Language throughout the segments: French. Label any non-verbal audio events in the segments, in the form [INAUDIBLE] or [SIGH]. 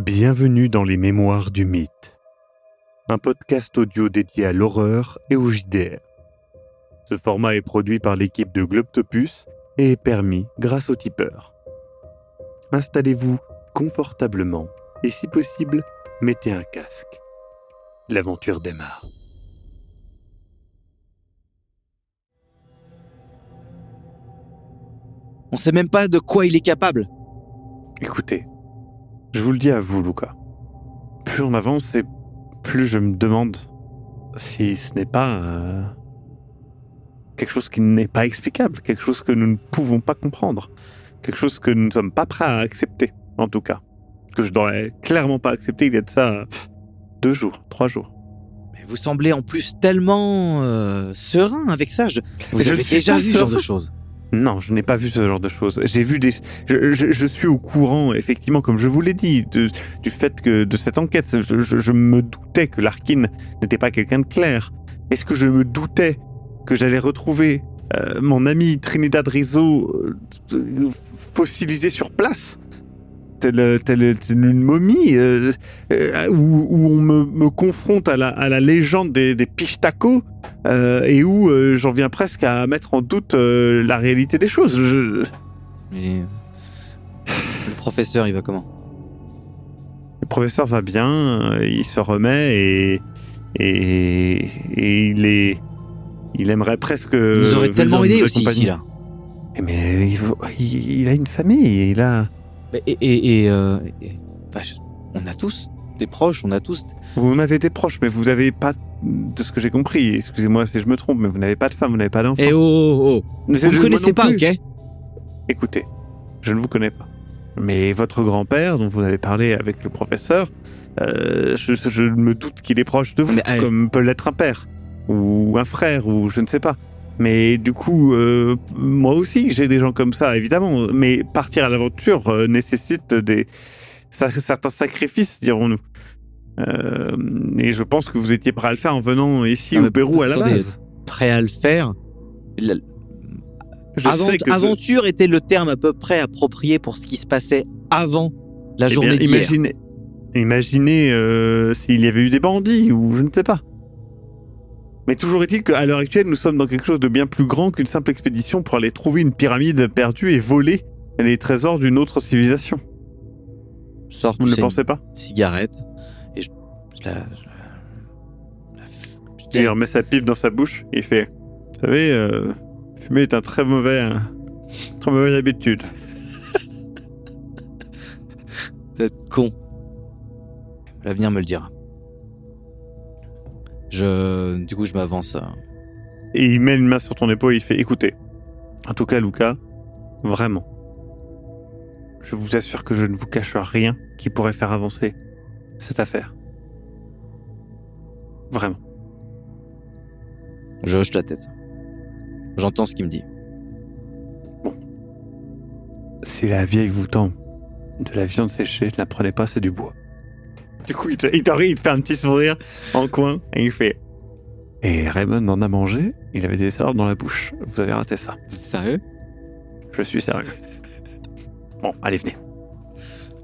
Bienvenue dans les Mémoires du Mythe, un podcast audio dédié à l'horreur et au JDR. Ce format est produit par l'équipe de Globtopus et est permis grâce au tipeur. Installez-vous confortablement et si possible, mettez un casque. L'aventure démarre. On sait même pas de quoi il est capable. Écoutez, je vous le dis à vous, Luca. Plus on avance et plus je me demande si ce n'est pas euh, quelque chose qui n'est pas explicable, quelque chose que nous ne pouvons pas comprendre, quelque chose que nous ne sommes pas prêts à accepter, en tout cas. Que je n'aurais clairement pas accepté il y a de ça pff, deux jours, trois jours. Mais vous semblez en plus tellement euh, serein avec ça. Je, vous Je avez déjà vu ce genre de choses. Non, je n'ai pas vu ce genre de choses. J'ai vu des. Je, suis au courant, effectivement, comme je vous l'ai dit, du fait que de cette enquête. Je me doutais que Larkin n'était pas quelqu'un de clair. Est-ce que je me doutais que j'allais retrouver euh, mon ami Trinidad Rizzo euh, fossilisé sur place? Telle, telle- telle une momie euh, euh, où, où on me, me confronte à la, à la légende des, des Pichtacos euh, et où j'en viens presque à mettre en doute la réalité des choses. Je- Et- Le professeur, il va comment? Le professeur va bien, il se remet et, et, et il est, il aimerait presque. Il nous aurait tellement aidé aussi ici là. Mais il- il a une famille, il a. Et, et, et, euh, et- bah, je- on a tous des proches, on a tous. Vous m'avez des proches, mais vous n'avez pas, de ce que j'ai compris, excusez-moi si je me trompe, mais vous n'avez pas de femme, vous n'avez pas d'enfant. Eh oh, oh, oh. Mais Vous ne connaissez pas, ok? Écoutez, je ne vous connais pas. Mais votre grand-père, dont vous avez parlé avec le professeur, euh, je, je me doute qu'il est proche de vous, Mais, euh, comme peut l'être un père, ou un frère, ou je ne sais pas. Mais du coup, euh, moi aussi, j'ai des gens comme ça, évidemment. Mais partir à l'aventure euh, nécessite des certains sacrifices, dirons-nous. Euh, et je pense que vous étiez prêt à le faire en venant ici Ah, au Pérou à la base. Prêt à le faire. La- Je Avant- sais que ce- aventure était le terme à peu près approprié pour ce qui se passait avant la Eh journée d'hier. imaginez, imaginez s'il y avait eu des bandits ou je ne sais pas. Mais toujours est-il qu'à l'heure actuelle, nous sommes dans quelque chose de bien plus grand qu'une simple expédition pour aller trouver une pyramide perdue et voler les trésors d'une autre civilisation. Je sors Vous ne sais, pensez pas cigarette et je, je la. je la- je Il remet sa pipe dans sa bouche et il fait Vous savez, euh, fumer est un très mauvais, très mauvaise habitude. T'es con. L'avenir me le dira. Je, du coup, je m'avance. Et il met une main sur ton épaule et il fait Écoutez, en tout cas, Luca, vraiment, je vous assure que je ne vous cache rien qui pourrait faire avancer cette affaire. Vraiment. Je hoche la tête. J'entends ce qu'il me dit. Si la vieille vous tend de la viande séchée, ne la prenez pas, c'est du bois. Du coup, il te, il te rit, il te fait un petit sourire en coin et il fait Et Raymond en a mangé, il avait des salades dans la bouche. Vous avez raté ça. Sérieux? Je suis sérieux. Bon, allez, venez.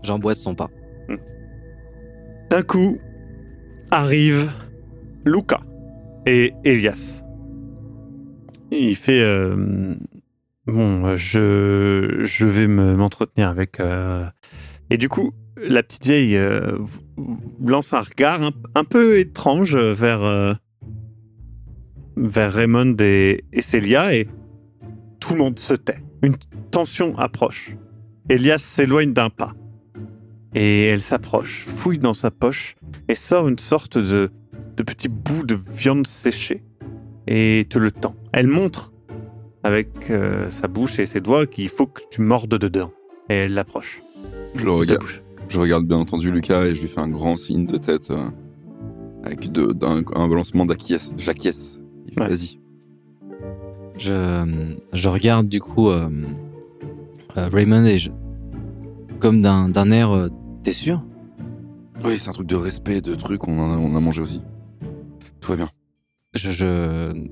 J'emboîte son pas. D'un coup, arrive Luca et Elias. Il fait euh, Bon, je, je vais me- m'entretenir avec. euh, Et du coup, la petite vieille euh, lance un regard un, un peu étrange vers, euh, vers Raymond et, et Célia et tout le monde se tait. Une tension approche. Elias s'éloigne d'un pas. Et elle s'approche, fouille dans sa poche et sort une sorte de, de petit bout de viande séchée et te le tend. Elle montre avec euh, sa bouche et ses doigts qu'il faut que tu mordes dedans. Et elle l'approche. Je le regarde. Je regarde bien entendu Lucas et je lui fais un grand signe de tête euh, avec de- d'un un balancement d'acquiesce. J'acquiesce. Ouais. Vas-y. Je, je regarde du coup euh, euh, Raymond et je, comme d'un d'un air. euh, T'es sûr Oui, c'est un truc de respect, de truc, on en a, on a mangé aussi. Tout va bien. Je, je,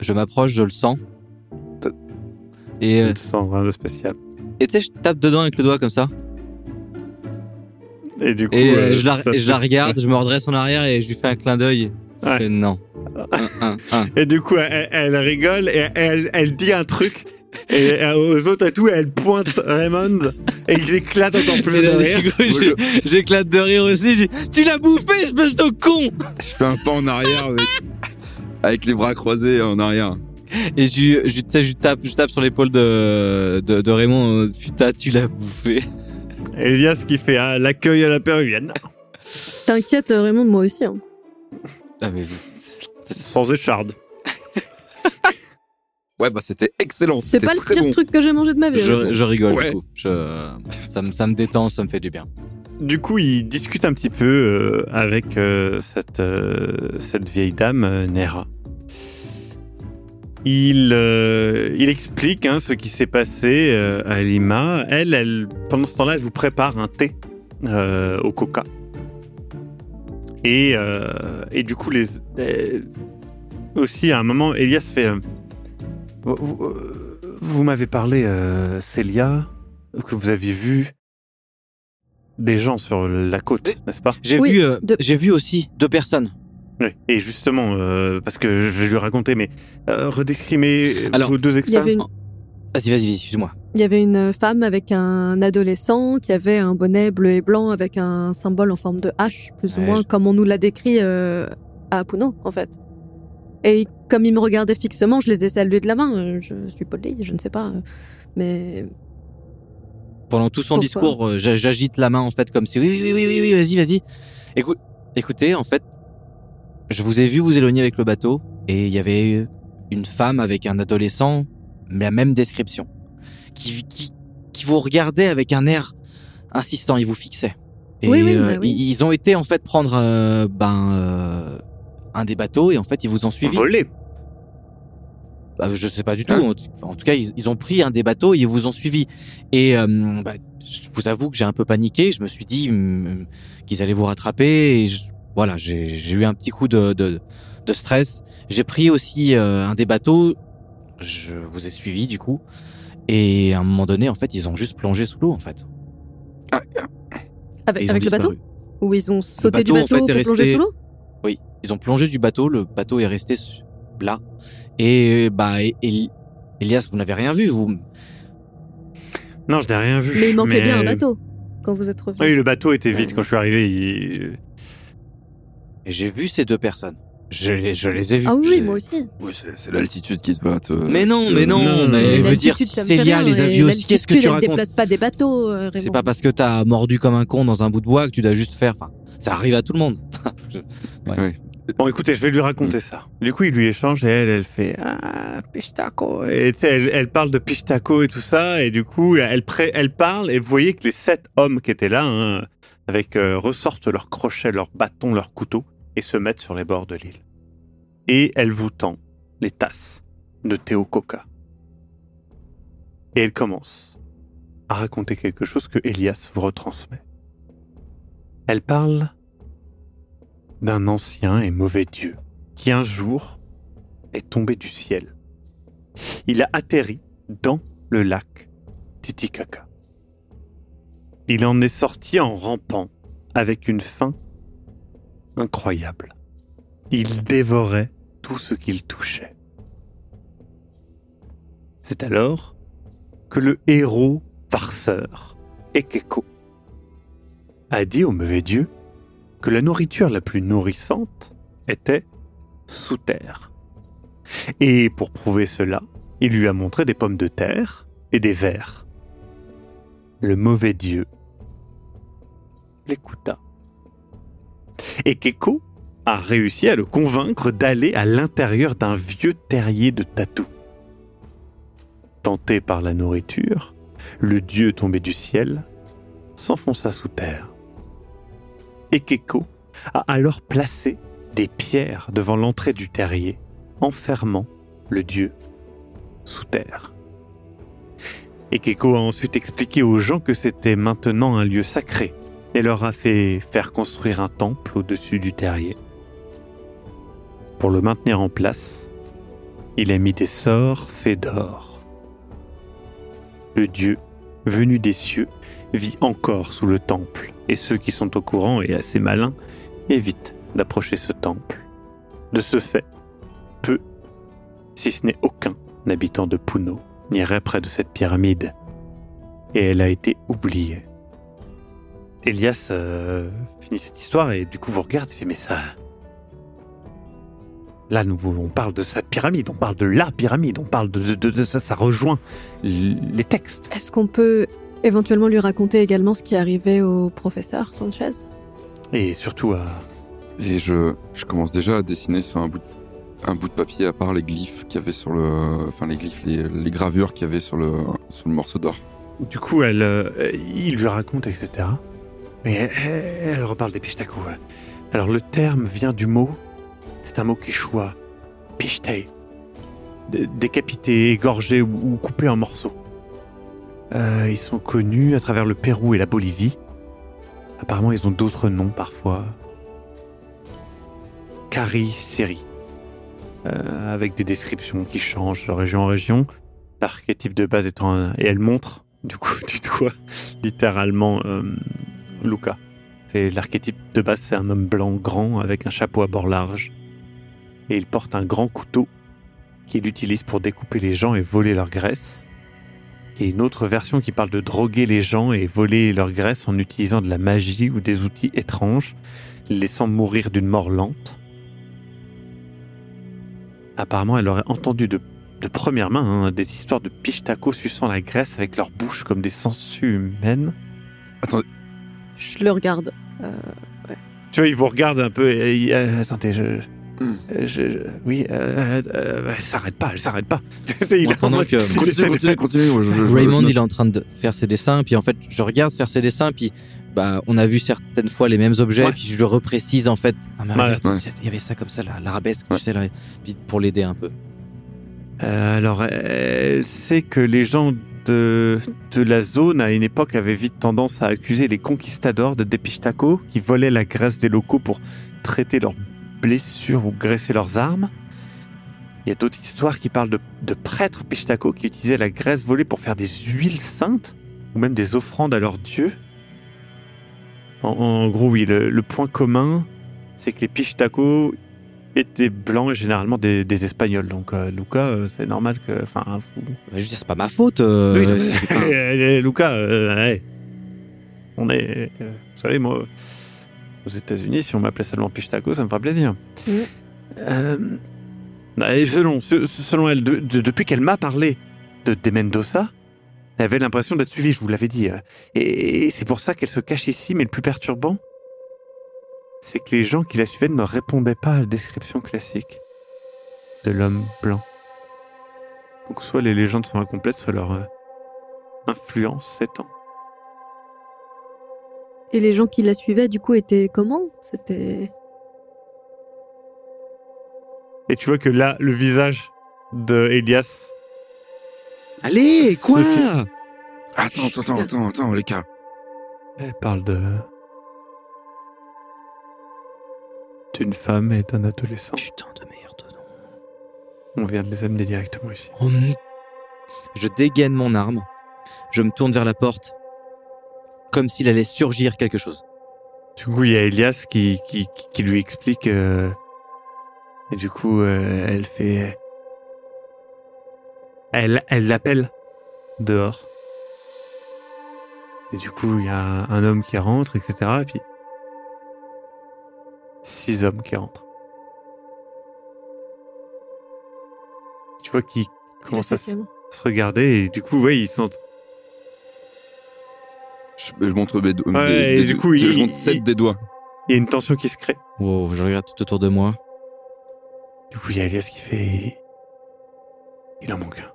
je m'approche, je le sens. Et Je euh, te sens rien de spécial. et tu sais, je tape dedans avec le doigt comme ça. Et du coup, Et euh, euh, je, la, ça je la fait- regarde, je me redresse en arrière et je lui fais un clin d'œil. Je Ouais. fais non. Un, un, un. Et du coup, elle, elle rigole et elle, elle dit un truc. Et aux autres et tout, elle pointe Raymond et ils éclatent encore plus de là, rire. j'ai- J'éclate de rire aussi. j'ai dit, Tu l'as bouffé, espèce de con Je fais un pas en arrière avec, avec les bras croisés en arrière. Et je, je, je, tape, je tape sur l'épaule de, de, de Raymond. Putain, tu l'as bouffé. Elias qui fait ah, l'accueil à la péruvienne, T'inquiète, Raymond, moi aussi. hein. Ah, mais sans écharde. [LAUGHS] Ouais, bah c'était excellent. C'est pas le pire bon. truc que j'ai mangé de ma vie. je, rigole Ouais. du coup. Je, ça, me, ça me détend, ça me fait du bien. Du coup, il discute un petit peu euh, avec euh, cette, euh, cette vieille dame, euh, Nera. Il, euh, il explique hein, ce qui s'est passé euh, à Lima. Elle, elle, pendant ce temps-là, elle vous prépare un thé euh, au coca. Et, euh, et du coup, les, euh, aussi, à un moment, Elias fait... euh, vous vous- vous m'avez parlé, euh, Célia, que vous aviez vu des gens sur la côte, n'est-ce pas? J'ai Oui, vu, euh, de- j'ai vu aussi deux personnes. Oui. Et justement, euh, parce que je vais lui raconter, mais euh, redescrimer Alors, vos deux expériences. une, Vas-y, vas-y, vas-y, excuse-moi. il y avait une femme avec un adolescent qui avait un bonnet bleu et blanc avec un symbole en forme de H, plus ou moins je- comme on nous l'a décrit euh, à Puno, en fait. Et comme il me regardait fixement, je les ai salués de la main. Euh, Je suis poli, je ne sais pas. Mais Pendant tout son Pourquoi discours, j'a- j'agite la main en fait comme si oui, oui, oui, oui, oui, vas-y, vas-y. Écoute, écoutez, en fait, je vous ai vu vous éloigner avec le bateau et il y avait une femme avec un adolescent, mais la même description, qui, qui, qui vous regardait avec un air insistant, il vous fixait. Et Oui, oui, euh, bah oui. ils ils ont été en fait prendre euh, ben euh, un des bateaux et en fait ils vous ont suivi. Volé. Bah, je sais pas du tout. Hein En, tout- cas, ils, ils ont pris un des bateaux et ils vous ont suivi. Et euh, bah, je vous avoue que j'ai un peu paniqué. Je me suis dit hum, qu'ils allaient vous rattraper. Et je- voilà, j'ai eu un petit coup de, de, de stress. J'ai pris aussi euh, un des bateaux. Je vous ai suivi du coup. Et à un moment donné, en fait, ils ont juste plongé sous l'eau, en fait. Ah, Et avec, le bateau. Ou ils ont sauté du bateau, en fait, pour plonger sous l'eau? Oui, ils ont plongé du bateau. Le bateau est resté là. Et bah, Elias, vous n'avez rien vu. Vous, Non, je n'ai rien vu. Mais il manquait bien un bateau quand vous êtes revenu. Oui, le bateau était vide quand je suis arrivé. il- Et j'ai vu ces deux personnes. Je les, je les ai vues. Ah oui, moi aussi. Oui, c'est l'altitude qui te va te. Mais non, te- mais non, Non, mais je veux dire, si Célia les a vus aussi, qu'est-ce que tu elle racontes déplace pas des bateaux, euh, C'est pas parce que t'as mordu comme un con dans un bout de bois que tu dois juste faire. Enfin, ça arrive à tout le monde. [LAUGHS] Ouais. Bon, écoutez, je vais lui raconter ça. Du coup, il lui échange et elle, elle fait ah pistaco. Et tu sais, elle, elle parle de pistaco et tout ça. Et du coup, elle, pré- elle parle et vous voyez que les sept hommes qui étaient là, hein, avec euh, ressortent leurs crochets, leurs bâtons, leurs couteaux et se mettent sur les bords de l'île. Et elle vous tend les tasses de Théo Coca. Et elle commence à raconter quelque chose que Elias vous retransmet. Elle parle d'un ancien et mauvais dieu qui un jour est tombé du ciel. Il a atterri dans le lac Titicaca. Il en est sorti en rampant avec une faim incroyable. Il dévorait tout ce qu'il touchait. C'est alors que le héros farceur, Ekeko, a dit au mauvais dieu que la nourriture la plus nourrissante était sous terre. Et pour prouver cela, il lui a montré des pommes de terre et des vers. Le mauvais dieu l'écouta. Et a réussi à le convaincre d'aller à l'intérieur d'un vieux terrier de tatou. Tenté par la nourriture, le dieu tombé du ciel s'enfonça sous terre. Et Keko a alors placé des pierres devant l'entrée du terrier, enfermant le dieu sous terre. Et Keko a ensuite expliqué aux gens que c'était maintenant un lieu sacré et leur a fait faire construire un temple au-dessus du terrier. Pour le maintenir en place, il a mis des sorts faits d'or. Le dieu, venu des cieux, vit encore sous le temple Et ceux qui sont au courant et assez malins évitent d'approcher ce temple. De ce fait, peu, si ce n'est aucun, habitant de Puno n'irait près de cette pyramide. Et elle a été oubliée. Elias euh, finit cette histoire et du coup vous regarde et fait mais ça... Là, nous, on parle de cette pyramide, on parle de la pyramide, on parle de, de- de ça, ça rejoint les textes. Est-ce qu'on peut éventuellement lui raconter également ce qui est arrivé au professeur Sanchez? Et surtout à... Et je, je commence déjà à dessiner sur un bout, de, un bout de papier, à part les glyphes qu'il y avait sur le. Enfin, les glyphes, les, les gravures qu'il y avait sur le, sur le morceau d'or. Du coup, elle, euh, il lui raconte, etc. Mais elle, reparle des pichtaku. ouais. Alors, le terme vient du mot, c'est un mot quechua, pichtei, D- décapité, égorgé ou, ou coupé en morceaux. Euh, ils sont connus à travers le Pérou et la Bolivie. Apparemment, ils ont d'autres noms parfois. Kari Seri. Euh, avec des descriptions qui changent de région en région. L'archétype de base étant. Et elle montre, du coup, [LAUGHS] du doigt, littéralement, euh, Luca. L'archétype de base, c'est un homme blanc grand avec un chapeau à bord large. Et il porte un grand couteau qu'il utilise pour découper les gens et voler leur graisse. Et une autre version qui parle de droguer les gens et voler leur graisse en utilisant de la magie ou des outils étranges, laissant mourir d'une mort lente. Apparemment, elle aurait entendu de, première main hein, des histoires de pichtaco suçant la graisse avec leur bouche comme des sangsues humaines. Je le regarde. Euh, Tu vois, il vous regarde un peu et il- euh, attendez, je, Hmm. euh, je- je- oui, euh, euh, elle s'arrête pas, elle s'arrête pas. [LAUGHS] il en pendant que- [LAUGHS] Continue, continue, continue. je- Raymond, il est en train de faire ses dessins, puis en fait, je regarde faire ses dessins, puis bah, on a vu certaines fois les mêmes objets, Ouais. puis je le reprécise en fait. Ah, mais Ouais. regarde, Ouais. il y avait ça comme ça, là, l'arabesque, Ouais. tu sais, là, puis pour l'aider un peu. Euh, alors, elle sait que les gens de, la zone, à une époque, avaient vite tendance à accuser les conquistadors de Depistaco qui volaient la graisse des locaux pour traiter leurs blessures ou graisser leurs armes. Il y a d'autres histoires qui parlent de, prêtres Pichtaco qui utilisaient la graisse volée pour faire des huiles saintes ou même des offrandes à leurs dieux. En, gros, oui, le, le point commun, c'est que les Pichtaco étaient blancs et généralement des, des Espagnols. Donc, euh, Luca, euh, c'est normal que. Enfin, vous- Bah, je veux dire, c'est pas ma faute. euh, oui, c'est- [LAUGHS] Eh, Luca, euh, hey. on est. euh, vous savez, moi, aux États-Unis, si on m'appelait seulement Pichtaco, ça me ferait plaisir. Euh, et selon, se- selon elle, de- de- depuis qu'elle m'a parlé de, de Mendoza, elle avait l'impression d'être suivie, je vous l'avais dit. Et, et c'est pour ça qu'elle se cache ici, mais le plus perturbant, c'est que les gens qui la suivaient ne répondaient pas à la description classique de l'homme blanc. Donc soit les légendes sont incomplètes, soit leur euh, influence s'étend. Et les gens qui la suivaient, du coup, étaient comment? C'était. Et tu vois que là, le visage de Elias, Allez, quoi? Sophie. Attends, attends, attends, attends, attends, les gars. elle parle de d'une femme et d'un adolescent. Putain de merde. non. On vient de les amener directement ici. Oh, je dégaine mon arme, je me tourne vers la porte, comme s'il allait surgir quelque chose. Du coup, il y a Elias qui, qui, qui- qui lui explique. euh, et du coup, euh, elle fait. Elle elle l'appelle dehors. Et du coup, il y a un, un homme qui rentre, etc. Et puis. Six hommes qui rentrent. Tu vois qu'ils commencent à se, regarder et du coup, ouais, ils sont. Je, je montre mes doigts. Ouais, des- et des- du coup, je il- montre sept il- des doigts. Il y a une tension qui se crée. Wow, je regarde tout autour de moi. Du coup, il y a Elias qui fait. Il en manque un.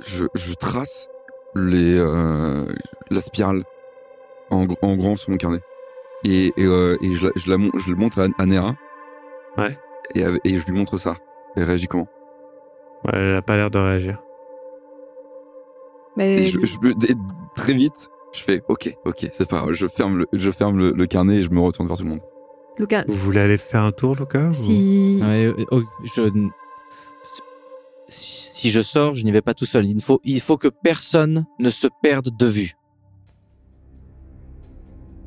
Je, je trace les, euh, la spirale en, gr- en grand sur mon carnet. Et, et, euh, et je, la, je, la mon- je le montre à, à Nera. Ouais. Et, je lui montre ça. Elle réagit comment? Ouais, elle a pas l'air de réagir. Mais Et je, très vite, je fais OK, OK, c'est pas grave. Je ferme, le, je ferme le, le carnet et je me retourne vers tout le monde. Lucas, Vous voulez aller faire un tour, Lucas ou- si. Ouais, oh, je... si, si je sors, je n'y vais pas tout seul. Il faut, il faut que personne ne se perde de vue.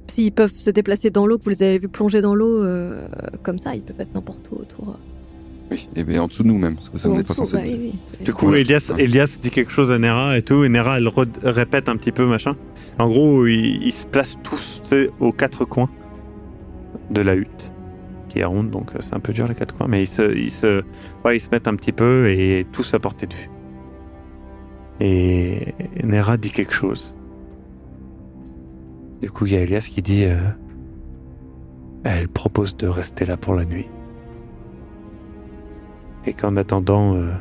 S'ils peuvent se déplacer dans l'eau, que vous les avez vus plonger dans l'eau euh, comme ça, ils peuvent être n'importe où autour. Oui, et bien en dessous de nous même, parce que ça n'est pas dessous, censé bah être. oui, oui, c'est- Du coup. Elias, Elias dit quelque chose à Nera et tout, et Nera, elle répète un petit peu, machin. En gros, ils, ils se placent tous aux quatre coins de la hutte, qui est ronde, donc euh, c'est un peu dur les quatre coins, mais ils se, ils se, ouais, ils se mettent un petit peu et tous à portée de vue. Et Nera dit quelque chose. Du coup, il y a Elias qui dit, euh, elle propose de rester là pour la nuit. Et qu'en attendant, euh,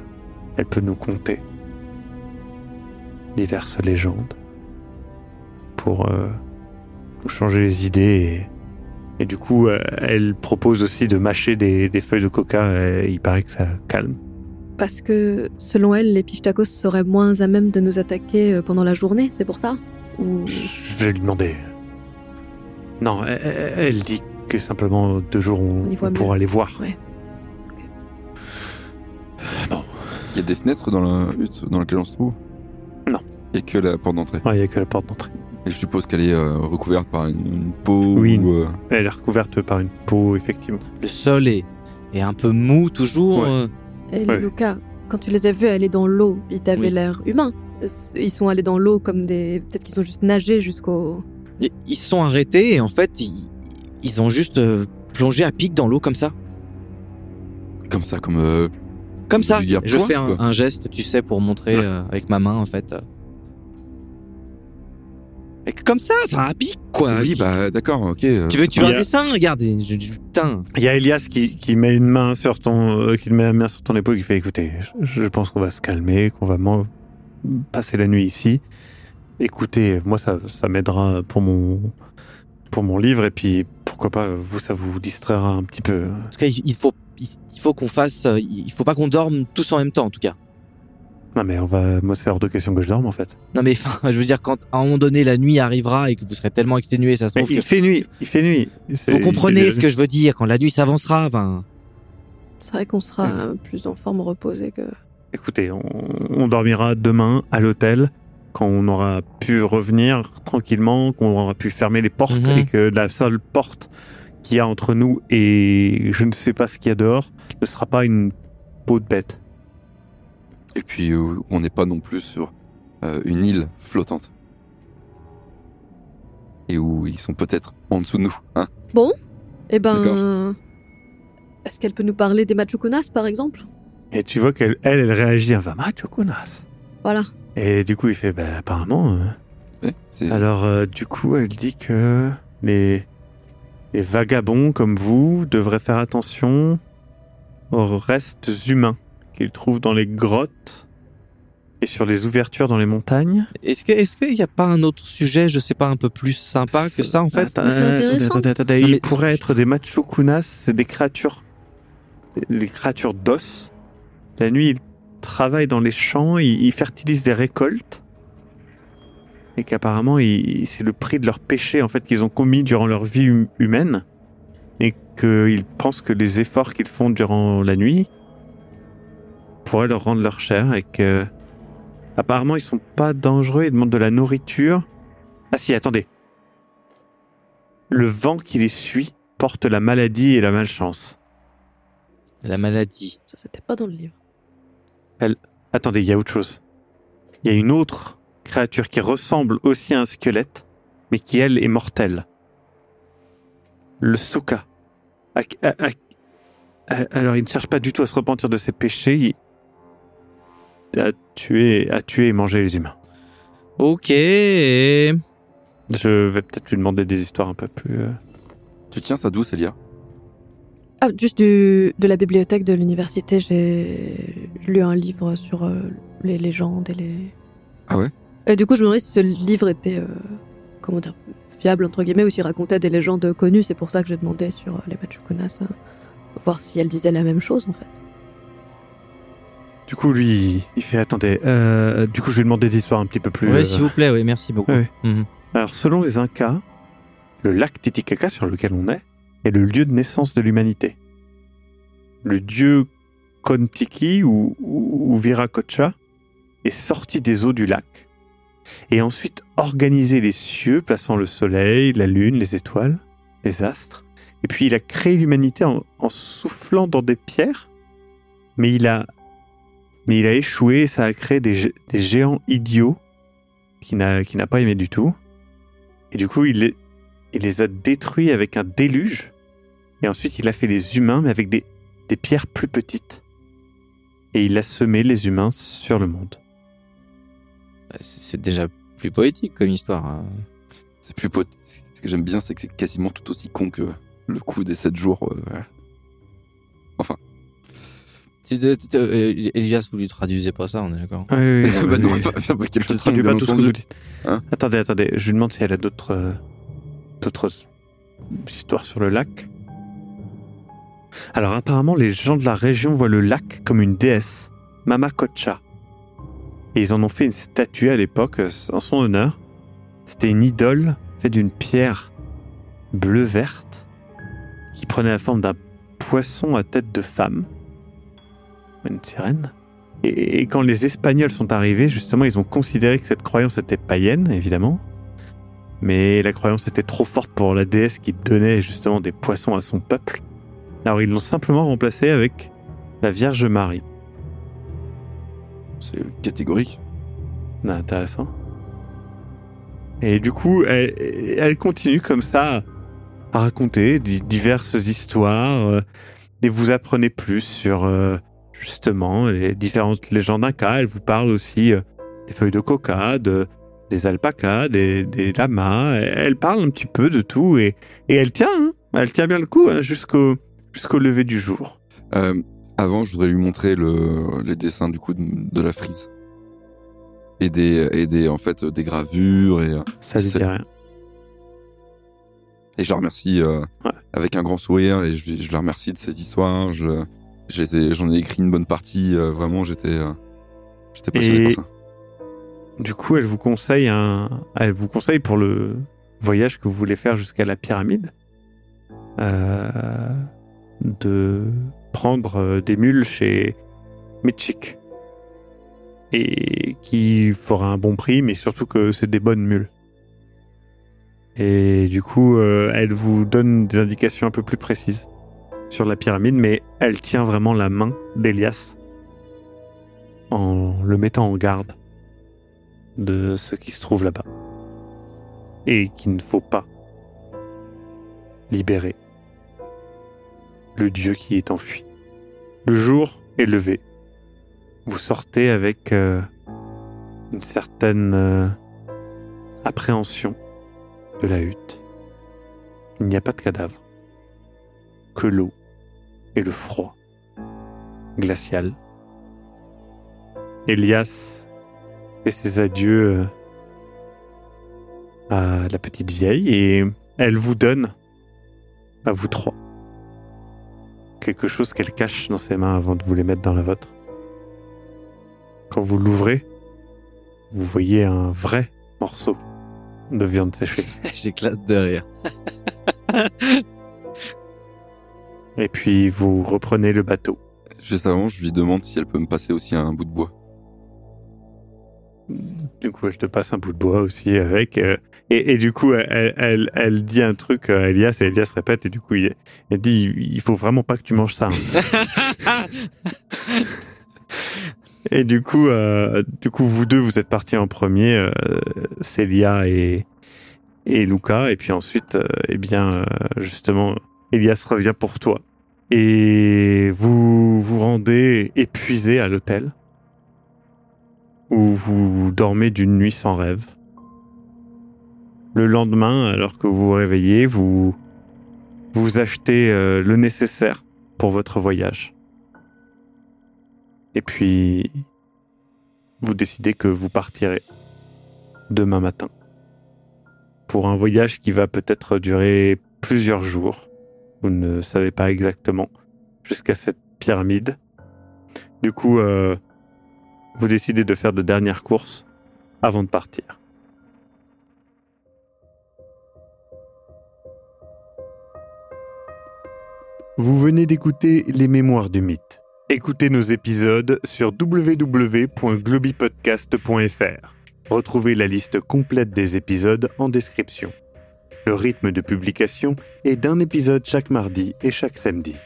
elle peut nous conter diverses légendes pour euh, nous changer les idées. Et, du coup, elle propose aussi de mâcher des, feuilles de coca. Et il paraît que ça calme. Parce que, selon elle, les Piftacos seraient moins à même de nous attaquer pendant la journée, c'est pour ça? Ou... Je vais lui demander. Non, elle, dit que simplement deux jours on, On pourra les voir. Ouais. Il y a des fenêtres dans la hutte dans laquelle on se trouve? Non. Il n'y a que la porte d'entrée. Ouais, Il n'y a que la porte d'entrée. Et je suppose qu'elle est euh, recouverte par une, une peau Oui. ou, euh, Elle est recouverte par une peau, effectivement. Le sol est, est un peu mou toujours. Ouais. euh, Et Ouais. Lucas, quand tu les as vus aller dans l'eau, ils t'avaient Oui. l'air humains. Ils sont allés dans l'eau comme des... Peut-être qu'ils ont juste nagé jusqu'au... Ils se sont arrêtés et en fait, ils, ils ont juste euh, plongé à pic dans l'eau comme ça. comme ça, comme. euh, Comme ça. Je point, fais un, geste, tu sais, pour montrer Ouais. euh, avec ma main en fait. Et comme ça, enfin à pic quoi. oui, bah d'accord, ok. Tu veux, tu veux un dessin Regarde, je- je- putain. Il y a Elias qui, qui met une main sur ton, euh, qui met la main sur ton épaule, qui fait écoutez, je, je pense qu'on va se calmer, qu'on va man- passer la nuit ici. Écoutez, moi ça, ça m'aidera pour mon, pour mon livre et puis pourquoi pas vous ça vous distraira un petit peu. En tout cas, il faut, il faut qu'on fasse. Il faut pas qu'on dorme tous en même temps, en tout cas. Non mais on va, moi c'est hors de question que je dorme en fait. Non mais enfin, je veux dire, quand à un moment donné la nuit arrivera et que vous serez tellement exténué, ça se Mais trouve il que fait nuit, il fait nuit. Vous comprenez ce que je veux dire. Quand la nuit s'avancera, ben. C'est vrai qu'on sera plus en forme reposé que... Écoutez, on, on dormira demain à l'hôtel quand on aura pu revenir tranquillement, qu'on aura pu fermer les portes Mhm. et que la seule porte qu'il y a entre nous et je ne sais pas ce qu'il y a dehors ne sera pas une peau de bête. Et puis, euh, on n'est pas non plus sur euh, une île flottante. Et où ils sont peut-être en dessous de nous. Hein Eh ben... Est-ce qu'elle peut nous parler des Machukunas, par exemple? Et tu vois qu'elle, elle, elle réagit, va Machokunas. Voilà. Et du coup, il fait, bah, apparemment. euh, Ouais, c'est- Alors, euh, du coup, elle dit que les, les vagabonds comme vous devraient faire attention aux restes humains qu'ils trouvent dans les grottes et sur les ouvertures dans les montagnes. Est-ce que, est-ce qu'il n'y a pas un autre sujet, je sais pas, un peu plus sympa que ça en fait? Attends, Mais c'est attendez, intéressant. attendez, attendez, Non, Ils mais- pourraient être des machokunas, c'est des créatures, des créatures d'os. La nuit, ils travaillent dans les champs, ils, ils fertilisent des récoltes. Et qu'apparemment, c'est le prix de leur péché en fait qu'ils ont commis durant leur vie hum- humaine. Et qu'ils pensent que les efforts qu'ils font durant la nuit pourraient leur rendre leur chair. Et que, apparemment, ils sont pas dangereux, ils demandent de la nourriture. Ah si, attendez. Le vent qui les suit porte la maladie et la malchance. La maladie. Ça, c'était pas dans le livre. Attendez, il y a autre chose. Il y a une autre créature qui ressemble aussi à un squelette, mais qui, elle, est mortelle. Le Soka. A- a- a- a- Alors, il ne cherche pas du tout à se repentir de ses péchés. Il a tué, a tué et mangé les humains. Ok. Je vais peut-être lui demander des histoires un peu plus... euh, Tu tiens ça d'où, Célia? Ah, juste du, de la bibliothèque de l'université, j'ai lu un livre sur euh, les légendes et les... Ah ouais? Et du coup, je me demandais si ce livre était, euh, comment dire, fiable, entre guillemets, ou s'il racontait des légendes connues. C'est pour ça que j'ai demandé sur euh, les Machukunas, euh, voir si elle disait la même chose, en fait. Du coup, lui, il fait attendez. euh, du coup, je vais demander des histoires un petit peu plus. Ouais, euh, s'il vous plaît, oui, merci beaucoup. Ouais. Mhm. Alors, selon les Incas, le lac Titicaca sur lequel on est est le lieu de naissance de l'humanité. Le dieu Kontiki ou, Viracocha est sorti des eaux du lac et ensuite organisé les cieux, plaçant le soleil, la lune, les étoiles, les astres. Et puis il a créé l'humanité en, soufflant dans des pierres, mais il a, mais il a échoué. et Ça a créé des, gé- des géants idiots qu'il n'a qu'il n'a pas aimé du tout. Et du coup, il les a détruits avec un déluge. Et ensuite, il a fait les humains, mais avec des, des pierres plus petites. Et il a semé les humains sur le monde. Bah, C'est déjà plus poétique comme histoire. hein. C'est plus pot- Ce que j'aime bien, c'est que c'est quasiment tout aussi con que le coup des 7 jours. euh, tu- tu- euh, Elias, vous lui traduisez pas ça, on est d'accord Oui, oui, [LAUGHS] bah non, oui. pas, pas, pas quelle Je chose, traduis pas tout ce que entendu. vous dites. Hein attendez, attendez. Je lui demande si elle a d'autres euh, d'autres histoires sur le lac. Alors apparemment, les gens de la région voient le lac comme une déesse, Mama Kocha. Et ils en ont fait une statue à l'époque en son honneur. C'était une idole faite d'une pierre bleu-verte qui prenait la forme d'un poisson à tête de femme, une sirène. Et quand les Espagnols sont arrivés, justement, ils ont considéré que cette croyance était païenne, évidemment. Mais la croyance était trop forte pour la déesse qui donnait justement des poissons à son peuple. Alors ils l'ont simplement remplacée avec la Vierge Marie. C'est catégorique. Ah, Intéressant. Et du coup, elle, elle continue comme ça à raconter di- diverses histoires. euh, et vous apprenez plus sur euh, justement les différentes légendes d'inca. Elle vous parle aussi euh, des feuilles de coca, de- des alpacas, des, des lamas. Elle, elle parle un petit peu de tout et, et elle tient. hein. elle tient bien le coup hein, jusqu'au jusqu'au lever du jour. Euh, avant, je voudrais lui montrer le, les dessins du coup de, de la frise. Et des, et des, en fait, des gravures. Et, Ça lui dit rien. et je la remercie euh, Ouais. avec un grand sourire. Et je, je la remercie de ces histoires. Je, ai- j'en ai écrit une bonne partie. euh, vraiment, j'étais, euh, j'étais passionné Et- par ça. Du coup, elle vous conseille un, elle vous conseille pour le voyage que vous voulez faire jusqu'à la pyramide, euh, de prendre euh, des mules chez Mitchik et qui fera un bon prix, mais surtout que c'est des bonnes mules. Et du coup, euh, elle vous donne des indications un peu plus précises sur la pyramide, mais elle tient vraiment la main d'Elias en le mettant en garde de ce qui se trouve là-bas. Et qu'il ne faut pas libérer le dieu qui est enfui. Le jour est levé. Vous sortez avec euh, une certaine euh, appréhension de la hutte. Il n'y a pas de cadavre, que l'eau et le froid glacial. Elias fait ses adieux euh, à la petite vieille et elle vous donne, à vous trois, quelque chose qu'elle cache dans ses mains avant de vous les mettre dans la vôtre. Quand vous l'ouvrez, vous voyez un vrai morceau de viande séchée. [LAUGHS] J'éclate de rire. Et puis vous reprenez le bateau. Juste avant, je lui demande si elle peut me passer aussi un bout de bois. Du coup, elle te passe un bout de bois aussi avec. euh, et, et du coup, elle, elle, elle dit un truc à Elias et Elias répète. Et du coup, il, elle dit il faut vraiment pas que tu manges ça. hein. [LAUGHS] Et du coup, euh, du coup, vous deux, vous êtes partis en premier, euh, Célia et, et Luca. Et puis ensuite, euh, eh bien, euh, justement, Elias revient pour toi. Et vous vous rendez épuisé à l'hôtel, où vous dormez d'une nuit sans rêve. Le lendemain, alors que vous vous réveillez, vous vous achetez euh, le nécessaire pour votre voyage. Et puis, vous décidez que vous partirez demain matin pour un voyage qui va peut-être durer plusieurs jours. Vous ne savez pas exactement jusqu'à cette pyramide. Du coup, euh, vous décidez de faire de dernières courses avant de partir. Vous venez d'écouter Les Mémoires du Mythe, Écoutez nos épisodes sur www.globipodcast.fr. Retrouvez la liste complète des épisodes en description. Le rythme de publication est d'un épisode chaque mardi et chaque samedi.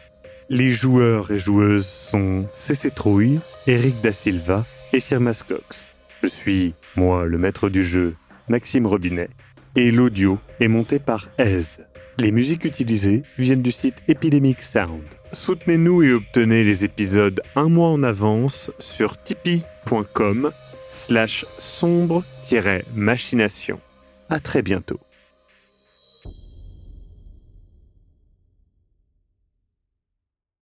Les joueurs et joueuses sont CC Trouille, Eric Da Silva et Sir Cox. Je suis, moi, le maître du jeu, Maxime Robinet, et l'audio est monté par Aise. Les musiques utilisées viennent du site Epidemic Sound. Soutenez-nous et obtenez les épisodes un mois en avance sur tipeee.com slash sombre-machination. À très bientôt.